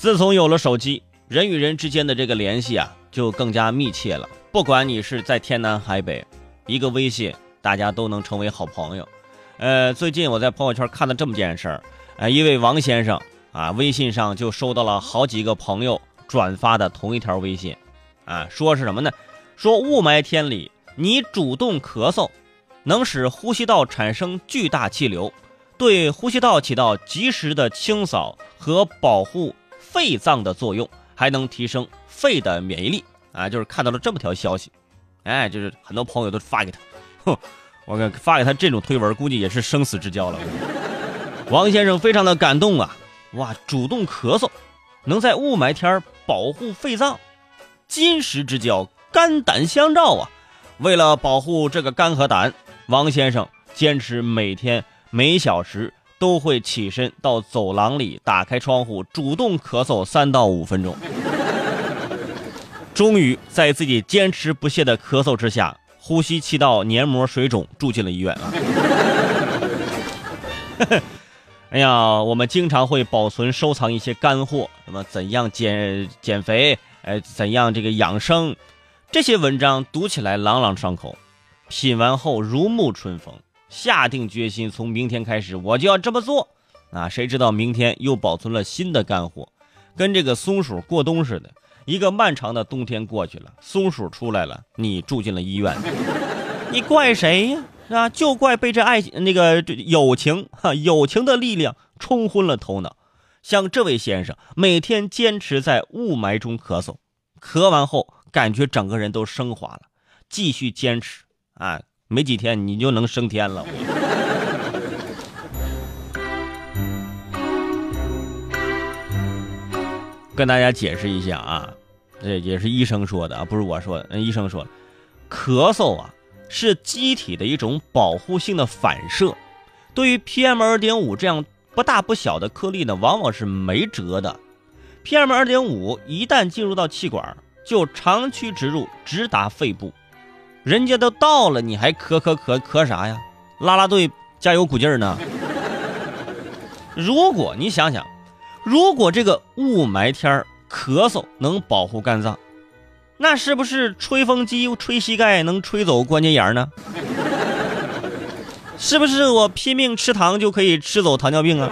自从有了手机，人与人之间的这个联系啊，就更加密切了。不管你是在天南海北，一个微信，大家都能成为好朋友。呃，最近我在朋友圈看到这么件事儿，呃，一位王先生啊，微信上就收到了好几个朋友转发的同一条微信，啊，说是什么呢？说雾霾天里你主动咳嗽，能使呼吸道产生巨大气流，对呼吸道起到及时的清扫和保护肺脏的作用，还能提升肺的免疫力。啊，就是看到了这么条消息，哎，就是很多朋友都发给他，哼。我给发给他这种推文，估计也是生死之交了。王先生非常的感动啊！哇，主动咳嗽，能在雾霾天保护肺脏，金石之交，肝胆相照啊！为了保护这个肝和胆，王先生坚持每天每小时都会起身到走廊里，打开窗户，主动咳嗽三到五分钟。终于在自己坚持不懈的咳嗽之下。呼吸气道黏膜水肿，住进了医院啊！哎呀，我们经常会保存收藏一些干货，什么怎样减减肥，哎，怎样这个养生，这些文章读起来朗朗上口，品完后如沐春风，下定决心从明天开始我就要这么做啊！谁知道明天又保存了新的干货，跟这个松鼠过冬似的。一个漫长的冬天过去了，松鼠出来了，你住进了医院，你怪谁呀？啊？就怪被这爱那个友情哈友情的力量冲昏了头脑。像这位先生，每天坚持在雾霾中咳嗽，咳完后感觉整个人都升华了，继续坚持啊，没几天你就能升天了。跟大家解释一下啊。这也是医生说的啊，不是我说的。医生说，咳嗽啊是机体的一种保护性的反射，对于 PM 二点五这样不大不小的颗粒呢，往往是没辙的。PM 二点五一旦进入到气管，就长驱直入，直达肺部。人家都到了，你还咳咳咳咳啥呀？拉拉队加油鼓劲儿呢？如果你想想，如果这个雾霾天。咳嗽能保护肝脏，那是不是吹风机吹膝盖能吹走关节炎呢？是不是我拼命吃糖就可以吃走糖尿病啊？